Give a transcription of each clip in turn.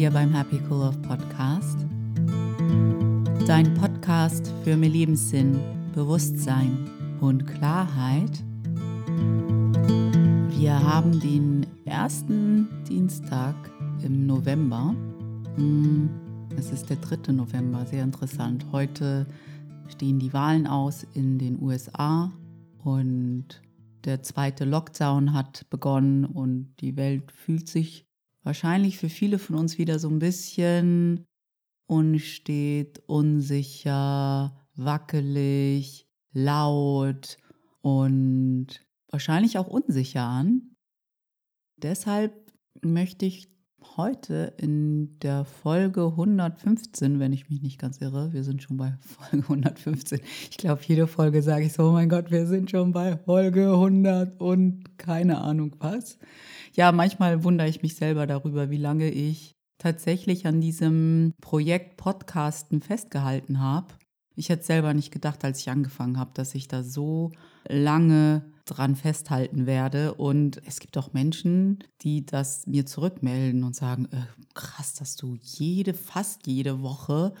hier beim Happy Cool Love Podcast. Dein Podcast für mehr Lebenssinn, Bewusstsein und Klarheit. Wir haben den ersten Dienstag im November. Hm, es ist der 3. November, sehr interessant. Heute stehen die Wahlen aus in den USA und der zweite Lockdown hat begonnen und die Welt fühlt sich wahrscheinlich für viele von uns wieder so ein bisschen unstet, unsicher, wackelig, laut und wahrscheinlich auch unsicher an. Deshalb möchte ich heute in der Folge 115, wenn ich mich nicht ganz irre, wir sind schon bei Folge 115. Ich glaube, jede Folge sage ich so, oh mein Gott, wir sind schon bei Folge 100 und keine Ahnung was. Ja, manchmal wundere ich mich selber darüber, wie lange ich tatsächlich an diesem Projekt Podcasten festgehalten habe. Ich hätte selber nicht gedacht, als ich angefangen habe, dass ich da so lange dran festhalten werde. Und es gibt auch Menschen, die das mir zurückmelden und sagen, äh, krass, dass du jede, fast jede Woche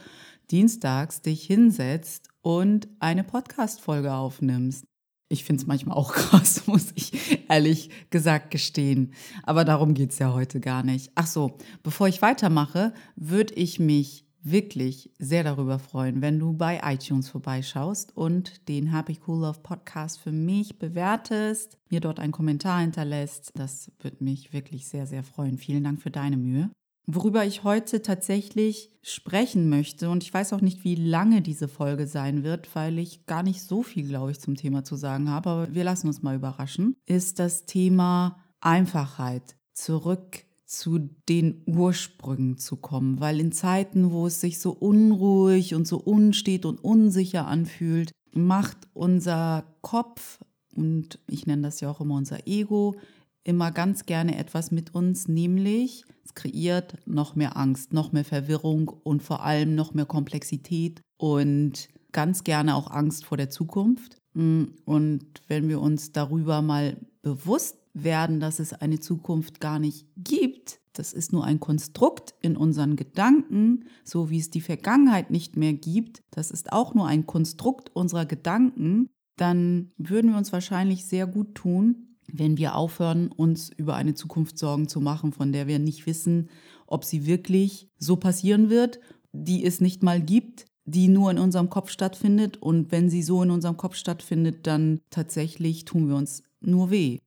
dienstags dich hinsetzt und eine Podcast-Folge aufnimmst. Ich finde es manchmal auch krass, muss ich ehrlich gesagt gestehen. Aber darum geht es ja heute gar nicht. Ach so, bevor ich weitermache, würde ich mich wirklich sehr darüber freuen, wenn du bei iTunes vorbeischaust und den Happy Cool Love Podcast für mich bewertest, mir dort einen Kommentar hinterlässt. Das würde mich wirklich sehr, sehr freuen. Vielen Dank für deine Mühe. Worüber ich heute tatsächlich sprechen möchte, und ich weiß auch nicht, wie lange diese Folge sein wird, weil ich gar nicht so viel, glaube ich, zum Thema zu sagen habe, aber wir lassen uns mal überraschen, ist das Thema Einfachheit. Zurück zu den Ursprüngen zu kommen, weil in Zeiten, wo es sich so unruhig und so unstet und unsicher anfühlt, macht unser Kopf und ich nenne das ja auch immer unser Ego immer ganz gerne etwas mit uns, nämlich es kreiert noch mehr Angst, noch mehr Verwirrung und vor allem noch mehr Komplexität und ganz gerne auch Angst vor der Zukunft. Und wenn wir uns darüber mal bewusst werden, dass es eine Zukunft gar nicht gibt. Das ist nur ein Konstrukt in unseren Gedanken, so wie es die Vergangenheit nicht mehr gibt. Das ist auch nur ein Konstrukt unserer Gedanken. Dann würden wir uns wahrscheinlich sehr gut tun, wenn wir aufhören, uns über eine Zukunft Sorgen zu machen, von der wir nicht wissen, ob sie wirklich so passieren wird, die es nicht mal gibt, die nur in unserem Kopf stattfindet. Und wenn sie so in unserem Kopf stattfindet, dann tatsächlich tun wir uns nur weh.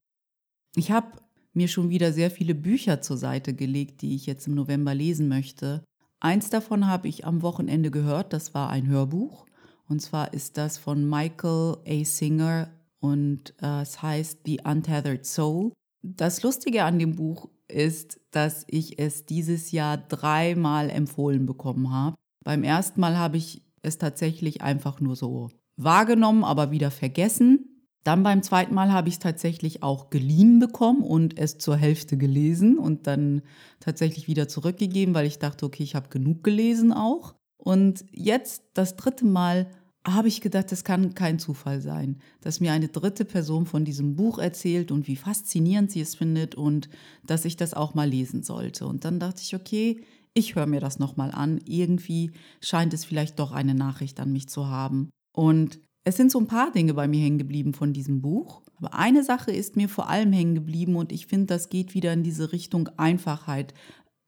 Ich habe mir schon wieder sehr viele Bücher zur Seite gelegt, die ich jetzt im November lesen möchte. Eins davon habe ich am Wochenende gehört, das war ein Hörbuch. Und zwar ist das von Michael A. Singer und äh, es heißt The Untethered Soul. Das Lustige an dem Buch ist, dass ich es dieses Jahr dreimal empfohlen bekommen habe. Beim ersten Mal habe ich es tatsächlich einfach nur so wahrgenommen, aber wieder vergessen. Dann beim zweiten Mal habe ich es tatsächlich auch geliehen bekommen und es zur Hälfte gelesen und dann tatsächlich wieder zurückgegeben, weil ich dachte, okay, ich habe genug gelesen auch. Und jetzt das dritte Mal habe ich gedacht, das kann kein Zufall sein, dass mir eine dritte Person von diesem Buch erzählt und wie faszinierend sie es findet und dass ich das auch mal lesen sollte. Und dann dachte ich, okay, ich höre mir das nochmal an. Irgendwie scheint es vielleicht doch eine Nachricht an mich zu haben. Und es sind so ein paar Dinge bei mir hängen geblieben von diesem Buch. Aber eine Sache ist mir vor allem hängen geblieben und ich finde, das geht wieder in diese Richtung Einfachheit.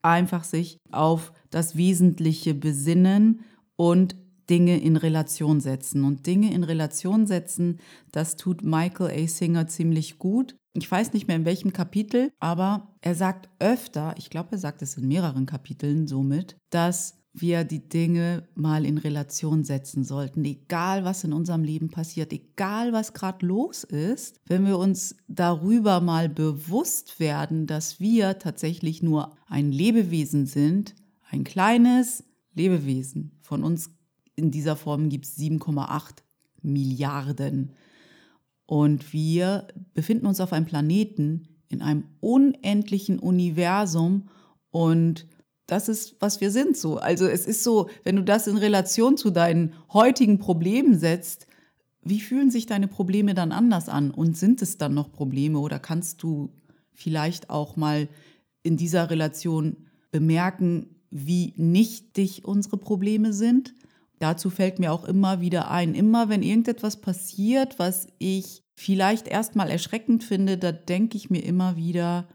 Einfach sich auf das Wesentliche besinnen und Dinge in Relation setzen. Und Dinge in Relation setzen, das tut Michael A. Singer ziemlich gut. Ich weiß nicht mehr in welchem Kapitel, aber er sagt öfter, ich glaube, er sagt es in mehreren Kapiteln somit, dass wir die Dinge mal in Relation setzen sollten, egal was in unserem Leben passiert, egal was gerade los ist, wenn wir uns darüber mal bewusst werden, dass wir tatsächlich nur ein Lebewesen sind, ein kleines Lebewesen. Von uns in dieser Form gibt es 7,8 Milliarden. Und wir befinden uns auf einem Planeten in einem unendlichen Universum und das ist, was wir sind so. Also es ist so, wenn du das in Relation zu deinen heutigen Problemen setzt, wie fühlen sich deine Probleme dann anders an? Und sind es dann noch Probleme oder kannst du vielleicht auch mal in dieser Relation bemerken, wie nichtig unsere Probleme sind. Dazu fällt mir auch immer wieder ein, immer wenn irgendetwas passiert, was ich vielleicht erstmal erschreckend finde, da denke ich mir immer wieder,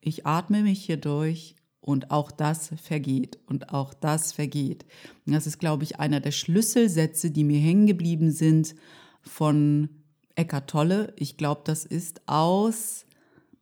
ich atme mich hier durch und auch das vergeht und auch das vergeht. das ist, glaube ich, einer der Schlüsselsätze, die mir hängen geblieben sind von Eckart Tolle. Ich glaube, das ist aus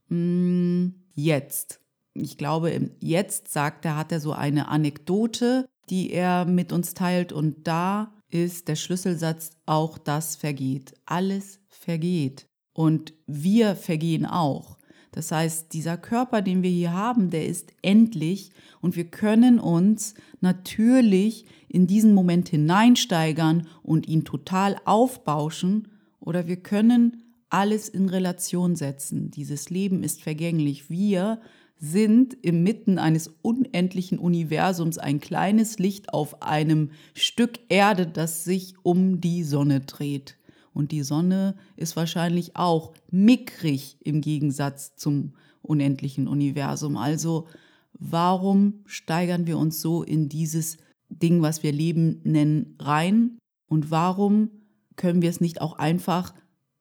mh, hm, Jetzt. Ich glaube, im Jetzt sagt er, hat er so eine Anekdote, die er mit uns teilt und da ist der Schlüsselsatz, auch das vergeht. Alles vergeht. Und wir vergehen auch. Das heißt, dieser Körper, den wir hier haben, der ist endlich und wir können uns natürlich in diesen Moment hineinsteigern und ihn total aufbauschen oder wir können alles in Relation setzen. Dieses Leben ist vergänglich. Wir sind inmitten eines unendlichen Universums ein kleines Licht auf einem Stück Erde, das sich um die Sonne dreht. Und die Sonne ist wahrscheinlich auch mickrig im Gegensatz zum unendlichen Universum. Also warum steigern wir uns so in dieses Ding, was wir Leben nennen, rein? Und warum können wir es nicht auch einfach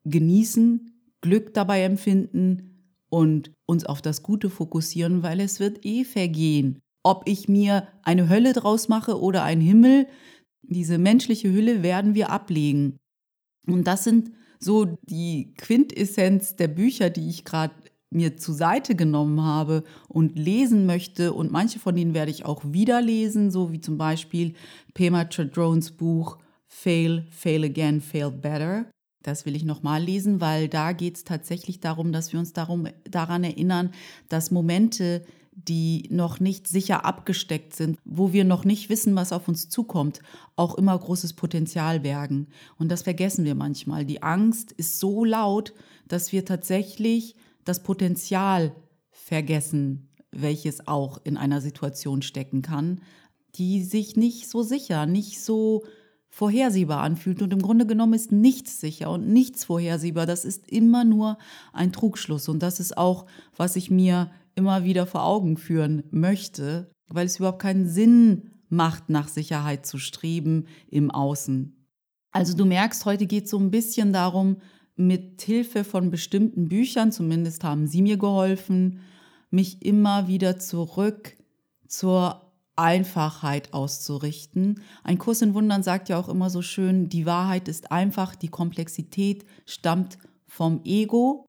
genießen, Glück dabei empfinden und uns auf das Gute fokussieren, weil es wird eh vergehen. Ob ich mir eine Hölle draus mache oder ein Himmel, diese menschliche Hülle werden wir ablegen. Und das sind so die Quintessenz der Bücher, die ich gerade mir zur Seite genommen habe und lesen möchte. Und manche von denen werde ich auch wieder lesen, so wie zum Beispiel Pema Chadrones Buch Fail, Fail Again, Fail Better. Das will ich nochmal lesen, weil da geht es tatsächlich darum, dass wir uns darum, daran erinnern, dass Momente, die noch nicht sicher abgesteckt sind, wo wir noch nicht wissen, was auf uns zukommt, auch immer großes Potenzial bergen. Und das vergessen wir manchmal. Die Angst ist so laut, dass wir tatsächlich das Potenzial vergessen, welches auch in einer Situation stecken kann, die sich nicht so sicher, nicht so vorhersehbar anfühlt. Und im Grunde genommen ist nichts sicher und nichts vorhersehbar. Das ist immer nur ein Trugschluss. Und das ist auch, was ich mir immer wieder vor Augen führen möchte, weil es überhaupt keinen Sinn macht, nach Sicherheit zu streben im Außen. Also du merkst, heute geht es so ein bisschen darum, mit Hilfe von bestimmten Büchern, zumindest haben sie mir geholfen, mich immer wieder zurück zur Einfachheit auszurichten. Ein Kurs in Wundern sagt ja auch immer so schön, die Wahrheit ist einfach, die Komplexität stammt vom Ego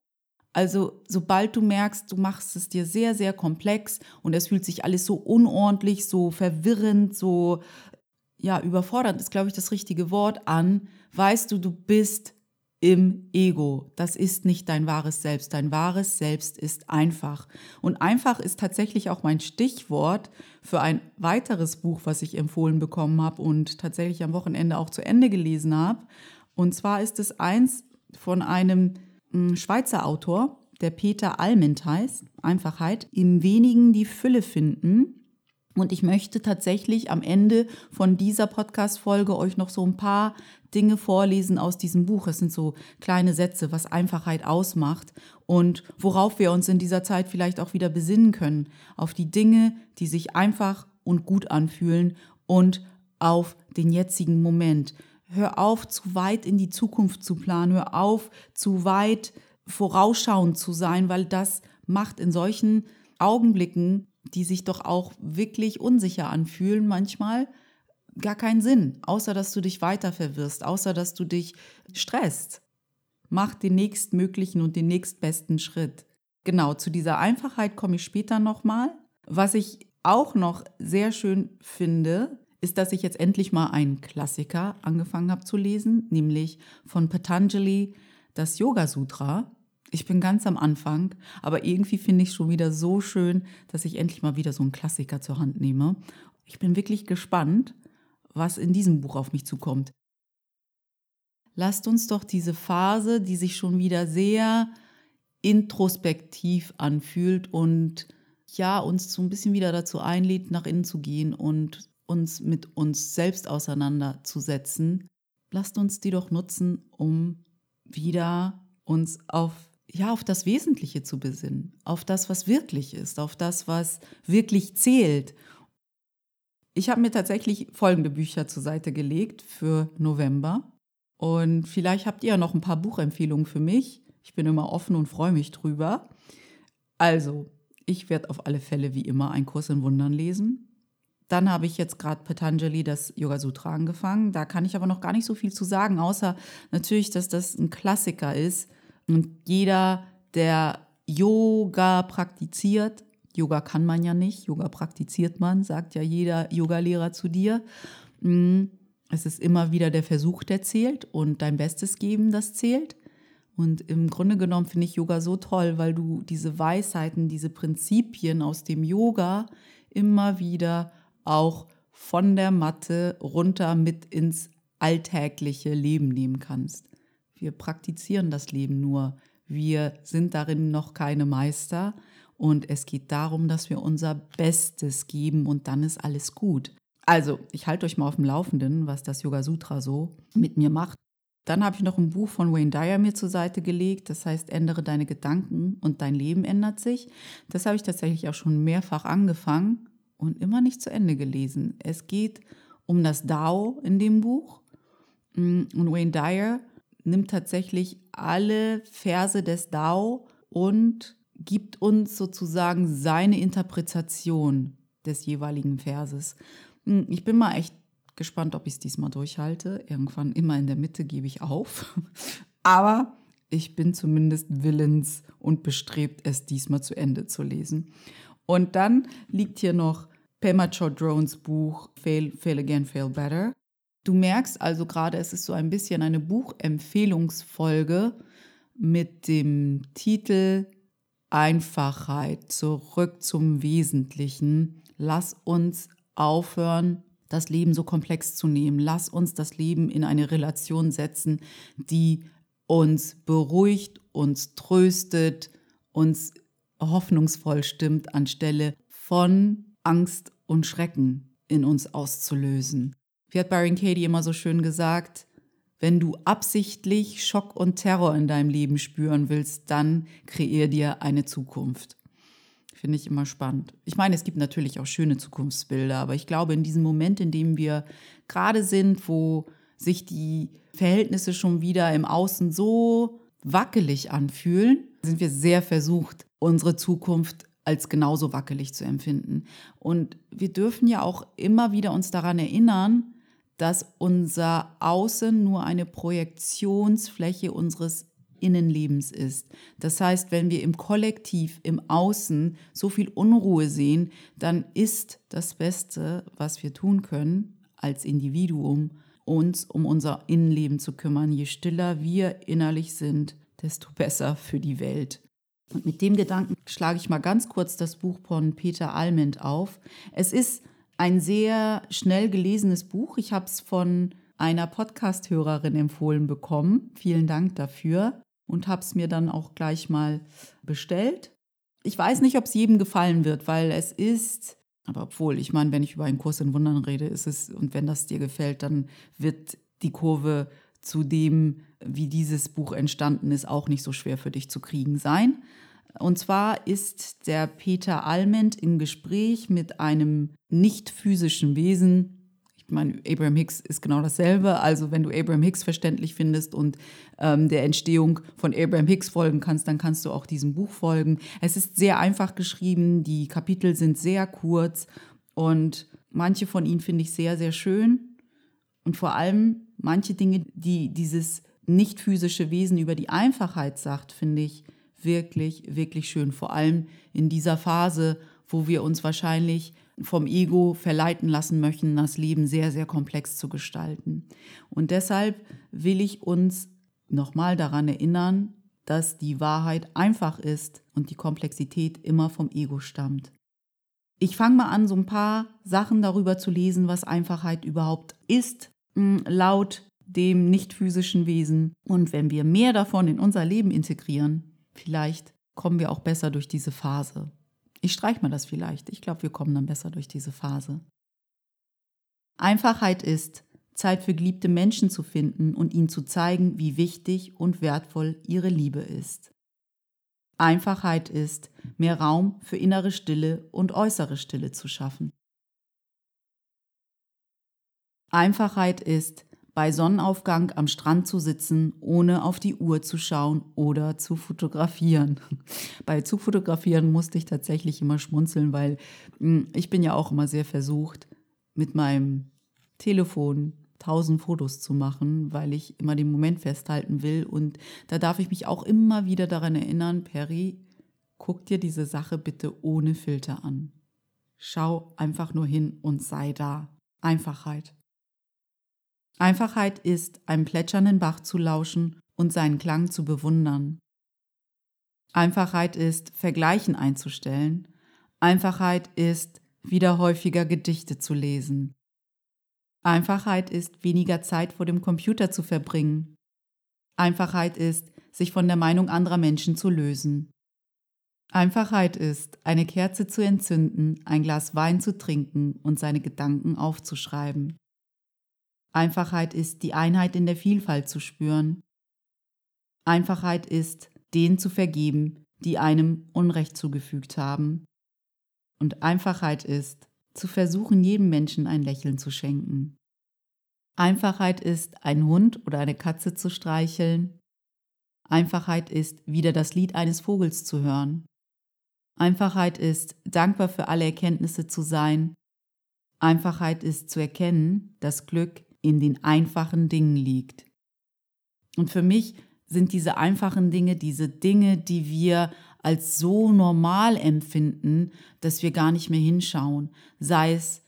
also sobald du merkst, du machst es dir sehr, sehr komplex und es fühlt sich alles so unordentlich, so verwirrend, so ja, überfordernd ist, glaube ich, das richtige Wort an, weißt du, du bist im Ego. Das ist nicht dein wahres Selbst. Dein wahres Selbst ist einfach. Und einfach ist tatsächlich auch mein Stichwort für ein weiteres Buch, was ich empfohlen bekommen habe und tatsächlich am Wochenende auch zu Ende gelesen habe. Und zwar ist es eins von einem Schweizer Autor, der Peter Alment heißt, Einfachheit, im wenigen die Fülle finden. Und ich möchte tatsächlich am Ende von dieser Podcast-Folge euch noch so ein paar Dinge vorlesen aus diesem Buch. Es sind so kleine Sätze, was Einfachheit ausmacht und worauf wir uns in dieser Zeit vielleicht auch wieder besinnen können. Auf die Dinge, die sich einfach und gut anfühlen und auf den jetzigen Moment. Hör auf, zu weit in die Zukunft zu planen. Hör auf, zu weit vorausschauend zu sein, weil das macht in solchen Augenblicken, die sich doch auch wirklich unsicher anfühlen, manchmal gar keinen Sinn, außer dass du dich weiter verwirrst, außer dass du dich stresst. Mach den nächstmöglichen und den nächstbesten Schritt. Genau, zu dieser Einfachheit komme ich später nochmal. Was ich auch noch sehr schön finde, ist, dass ich jetzt endlich mal einen Klassiker angefangen habe zu lesen, nämlich von Patanjali, das Yoga Sutra. Ich bin ganz am Anfang, aber irgendwie finde ich es schon wieder so schön, dass ich endlich mal wieder so einen Klassiker zur Hand nehme. Ich bin wirklich gespannt, was in diesem Buch auf mich zukommt. Lasst uns doch diese Phase, die sich schon wieder sehr introspektiv anfühlt und ja, uns so ein bisschen wieder dazu einlädt, nach innen zu gehen und uns mit uns selbst auseinanderzusetzen, lasst uns die doch nutzen, um wieder uns auf ja, auf das Wesentliche zu besinnen, auf das, was wirklich ist, auf das, was wirklich zählt. Ich habe mir tatsächlich folgende Bücher zur Seite gelegt für November. Und vielleicht habt ihr noch ein paar Buchempfehlungen für mich. Ich bin immer offen und freue mich drüber. Also, ich werde auf alle Fälle wie immer einen Kurs in Wundern lesen. Dann habe ich jetzt gerade Patanjali das Yoga Sutra angefangen. Da kann ich aber noch gar nicht so viel zu sagen, außer natürlich, dass das ein Klassiker ist. Und jeder, der Yoga praktiziert, Yoga kann man ja nicht, Yoga praktiziert man, sagt ja jeder Yogalehrer zu dir. Mm, es ist immer wieder der Versuch, der zählt und dein Bestes geben, das zählt. Und im Grunde genommen finde ich Yoga so toll, weil du diese Weisheiten, diese Prinzipien aus dem Yoga immer wieder auch von der Matte runter mit ins alltägliche Leben nehmen kannst. Wir praktizieren das Leben nur. Wir sind darin noch keine Meister. Und es geht darum, dass wir unser Bestes geben und dann ist alles gut. Also, ich halte euch mal auf dem Laufenden, was das Yoga Sutra so mit mir macht. Dann habe ich noch ein Buch von Wayne Dyer mir zur Seite gelegt, das heißt Ändere deine Gedanken und dein Leben ändert sich. Das habe ich tatsächlich auch schon mehrfach angefangen und immer nicht zu Ende gelesen. Es geht um das Dao in dem Buch mm, und Wayne Dyer nimmt tatsächlich alle Verse des Dao und gibt uns sozusagen seine Interpretation des jeweiligen Verses. Mm, ich bin mal echt Gespannt, ob ich es diesmal durchhalte. Irgendwann immer in der Mitte gebe ich auf. Aber ich bin zumindest willens und bestrebt, es diesmal zu Ende zu lesen. Und dann liegt hier noch Pema Chodrones Buch Fail, Fail Again, Fail Better. Du merkst also gerade, es ist so ein bisschen eine Buchempfehlungsfolge mit dem Titel Einfachheit, zurück zum Wesentlichen. Lass uns aufhören, das Leben so komplex zu nehmen. Lass uns das Leben in eine Relation setzen, die uns beruhigt, uns tröstet, uns hoffnungsvoll stimmt, anstelle von Angst und Schrecken in uns auszulösen. Wie hat Byron Katie immer so schön gesagt, wenn du absichtlich Schock und Terror in deinem Leben spüren willst, dann kreier dir eine Zukunft. Finde ich immer spannend. Ich meine, es gibt natürlich auch schöne Zukunftsbilder, aber ich glaube, in diesem Moment, in dem wir gerade sind, wo sich die Verhältnisse schon wieder im Außen so wackelig anfühlen, sind wir sehr versucht, unsere Zukunft als genauso wackelig zu empfinden. Und wir dürfen ja auch immer wieder uns daran erinnern, dass unser Außen nur eine Projektionsfläche unseres Innenlebens ist. Das heißt, wenn wir im Kollektiv, im Außen so viel Unruhe sehen, dann ist das Beste, was wir tun können als Individuum, uns um unser Innenleben zu kümmern. Je stiller wir innerlich sind, desto besser für die Welt. Und mit dem Gedanken schlage ich mal ganz kurz das Buch von Peter Alment auf. Es ist ein sehr schnell gelesenes Buch. Ich habe es von einer Podcast-Hörerin empfohlen bekommen. Vielen Dank dafür und habe es mir dann auch gleich mal bestellt. Ich weiß nicht, ob es jedem gefallen wird, weil es ist, aber obwohl, ich meine, wenn ich über einen Kurs in Wundern rede, ist es, und wenn das dir gefällt, dann wird die Kurve zu dem, wie dieses Buch entstanden ist, auch nicht so schwer für dich zu kriegen sein. Und zwar ist der Peter Alment im Gespräch mit einem nicht physischen Wesen, ich meine, Abraham Hicks ist genau dasselbe. Also wenn du Abraham Hicks verständlich findest und ähm, der Entstehung von Abraham Hicks folgen kannst, dann kannst du auch diesem Buch folgen. Es ist sehr einfach geschrieben, die Kapitel sind sehr kurz und manche von ihnen finde ich sehr, sehr schön. Und vor allem manche Dinge, die dieses nicht physische Wesen über die Einfachheit sagt, finde ich wirklich, wirklich schön. Vor allem in dieser Phase, wo wir uns wahrscheinlich vom Ego verleiten lassen möchten, das Leben sehr, sehr komplex zu gestalten. Und deshalb will ich uns nochmal daran erinnern, dass die Wahrheit einfach ist und die Komplexität immer vom Ego stammt. Ich fange mal an, so ein paar Sachen darüber zu lesen, was Einfachheit überhaupt ist, laut dem nicht physischen Wesen. Und wenn wir mehr davon in unser Leben integrieren, vielleicht kommen wir auch besser durch diese Phase. Ich streiche mal das vielleicht. Ich glaube, wir kommen dann besser durch diese Phase. Einfachheit ist, Zeit für geliebte Menschen zu finden und ihnen zu zeigen, wie wichtig und wertvoll ihre Liebe ist. Einfachheit ist, mehr Raum für innere Stille und äußere Stille zu schaffen. Einfachheit ist, bei Sonnenaufgang am Strand zu sitzen, ohne auf die Uhr zu schauen oder zu fotografieren. Bei zu fotografieren musste ich tatsächlich immer schmunzeln, weil hm, ich bin ja auch immer sehr versucht, mit meinem Telefon tausend Fotos zu machen, weil ich immer den Moment festhalten will. Und da darf ich mich auch immer wieder daran erinnern, Perry, guck dir diese Sache bitte ohne Filter an. Schau einfach nur hin und sei da. Einfachheit. Einfachheit ist, einem plätschernden Bach zu lauschen und seinen Klang zu bewundern. Einfachheit ist, Vergleichen einzustellen. Einfachheit ist, wieder häufiger Gedichte zu lesen. Einfachheit ist, weniger Zeit vor dem Computer zu verbringen. Einfachheit ist, sich von der Meinung anderer Menschen zu lösen. Einfachheit ist, eine Kerze zu entzünden, ein Glas Wein zu trinken und seine Gedanken aufzuschreiben. Einfachheit ist, die Einheit in der Vielfalt zu spüren. Einfachheit ist, denen zu vergeben, die einem Unrecht zugefügt haben. Und Einfachheit ist, zu versuchen, jedem Menschen ein Lächeln zu schenken. Einfachheit ist, einen Hund oder eine Katze zu streicheln. Einfachheit ist, wieder das Lied eines Vogels zu hören. Einfachheit ist, dankbar für alle Erkenntnisse zu sein. Einfachheit ist zu erkennen, dass Glück in den einfachen Dingen liegt. Und für mich sind diese einfachen Dinge diese Dinge, die wir als so normal empfinden, dass wir gar nicht mehr hinschauen. Sei es,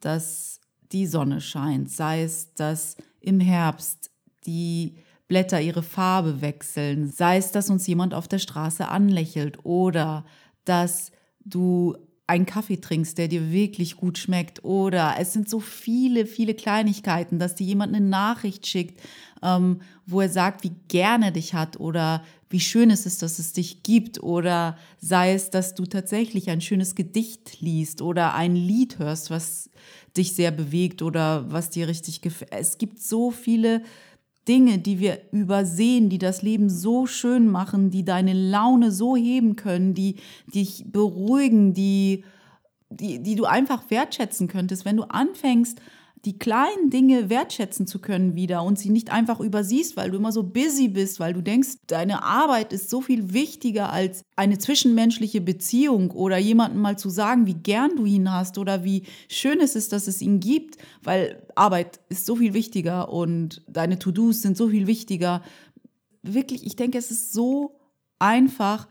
dass die Sonne scheint, sei es, dass im Herbst die Blätter ihre Farbe wechseln, sei es, dass uns jemand auf der Straße anlächelt oder dass du einen Kaffee trinkst, der dir wirklich gut schmeckt. Oder es sind so viele, viele Kleinigkeiten, dass dir jemand eine Nachricht schickt, ähm, wo er sagt, wie gerne er dich hat oder wie schön es ist, dass es dich gibt. Oder sei es, dass du tatsächlich ein schönes Gedicht liest oder ein Lied hörst, was dich sehr bewegt oder was dir richtig gefällt. Es gibt so viele Dinge, die wir übersehen, die das Leben so schön machen, die deine Laune so heben können, die dich beruhigen, die, die, die du einfach wertschätzen könntest, wenn du anfängst, die kleinen Dinge wertschätzen zu können wieder und sie nicht einfach übersiehst, weil du immer so busy bist, weil du denkst, deine Arbeit ist so viel wichtiger als eine zwischenmenschliche Beziehung oder jemandem mal zu sagen, wie gern du ihn hast oder wie schön es ist, dass es ihn gibt, weil Arbeit ist so viel wichtiger und deine To-Dos sind so viel wichtiger. Wirklich, ich denke, es ist so einfach,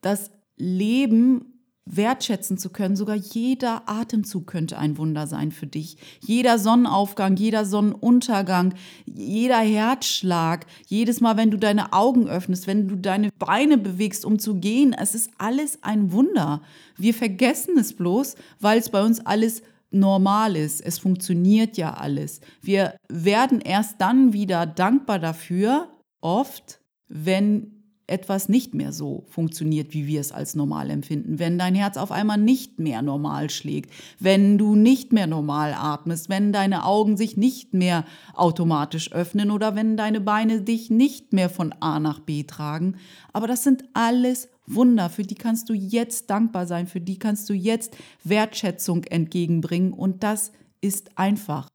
das Leben wertschätzen zu können. Sogar jeder Atemzug könnte ein Wunder sein für dich. Jeder Sonnenaufgang, jeder Sonnenuntergang, jeder Herzschlag, jedes Mal, wenn du deine Augen öffnest, wenn du deine Beine bewegst, um zu gehen, es ist alles ein Wunder. Wir vergessen es bloß, weil es bei uns alles normal ist. Es funktioniert ja alles. Wir werden erst dann wieder dankbar dafür, oft, wenn etwas nicht mehr so funktioniert, wie wir es als normal empfinden, wenn dein Herz auf einmal nicht mehr normal schlägt, wenn du nicht mehr normal atmest, wenn deine Augen sich nicht mehr automatisch öffnen oder wenn deine Beine dich nicht mehr von A nach B tragen. Aber das sind alles Wunder, für die kannst du jetzt dankbar sein, für die kannst du jetzt Wertschätzung entgegenbringen und das ist einfach.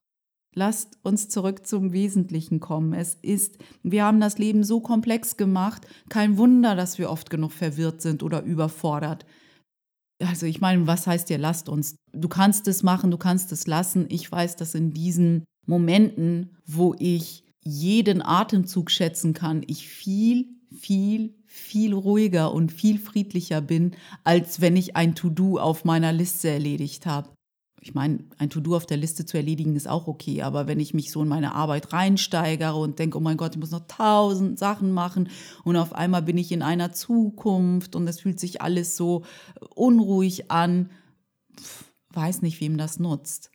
Lasst uns zurück zum Wesentlichen kommen. Es ist, wir haben das Leben so komplex gemacht, kein Wunder, dass wir oft genug verwirrt sind oder überfordert. Also ich meine, was heißt dir, lasst uns? Du kannst es machen, du kannst es lassen. Ich weiß, dass in diesen Momenten, wo ich jeden Atemzug schätzen kann, ich viel, viel, viel ruhiger und viel friedlicher bin, als wenn ich ein To-Do auf meiner Liste erledigt habe ich meine, ein To-Do auf der Liste zu erledigen ist auch okay, aber wenn ich mich so in meine Arbeit reinsteigere und denke, oh mein Gott, ich muss noch tausend Sachen machen und auf einmal bin ich in einer Zukunft und es fühlt sich alles so unruhig an, weiß nicht, wem das nutzt.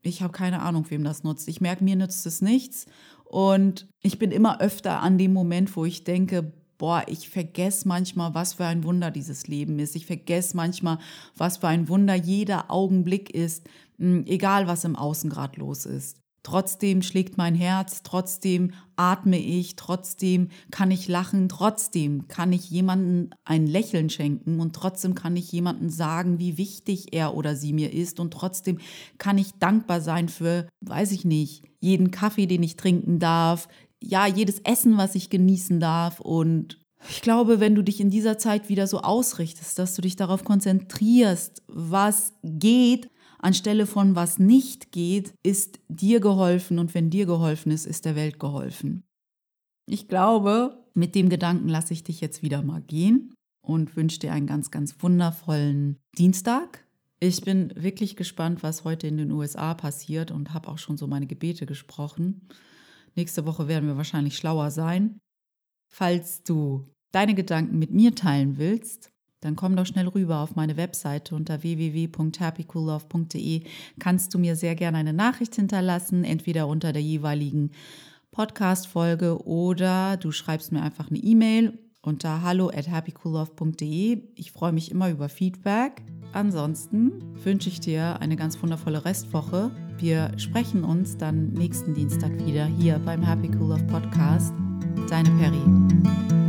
Ich habe keine Ahnung, wem das nutzt. Ich merke, mir nützt es nichts und ich bin immer öfter an dem Moment, wo ich denke, boah, ich vergesse manchmal, was für ein Wunder dieses Leben ist. Ich vergesse manchmal, was für ein Wunder jeder Augenblick ist, hm, egal was im Außen gerade los ist. trotzdem schlägt mein Herz, trotzdem atme ich, trotzdem kann ich lachen, trotzdem kann ich jemandem ein Lächeln schenken und trotzdem kann ich jemandem sagen, wie wichtig er oder sie mir ist und trotzdem kann ich dankbar sein für, weiß ich nicht, jeden Kaffee, den ich trinken darf, ja, jedes Essen, was ich genießen darf und ich glaube, wenn du dich in dieser Zeit wieder so ausrichtest, dass du dich darauf konzentrierst, was geht, anstelle von was nicht geht, ist dir geholfen und wenn dir geholfen ist, ist der Welt geholfen. Ich glaube, mit dem Gedanken lasse ich dich jetzt wieder mal gehen und wünsche dir einen ganz, ganz wundervollen Dienstag. Ich bin wirklich gespannt, was heute in den USA passiert und habe auch schon so meine Gebete gesprochen. Nächste Woche werden wir wahrscheinlich schlauer sein. Falls du deine Gedanken mit mir teilen willst, dann komm doch schnell rüber auf meine Webseite unter www.happycoollove.de. Kannst du mir sehr gerne eine Nachricht hinterlassen, entweder unter der jeweiligen Podcast-Folge oder du schreibst mir einfach eine E-Mail unter hallo at happycoollove.de. Ich freue mich immer über Feedback. Ansonsten wünsche ich dir eine ganz wundervolle Restwoche. Wir sprechen uns dann nächsten Dienstag wieder hier beim Happy Cool Love Podcast. Deine Perry.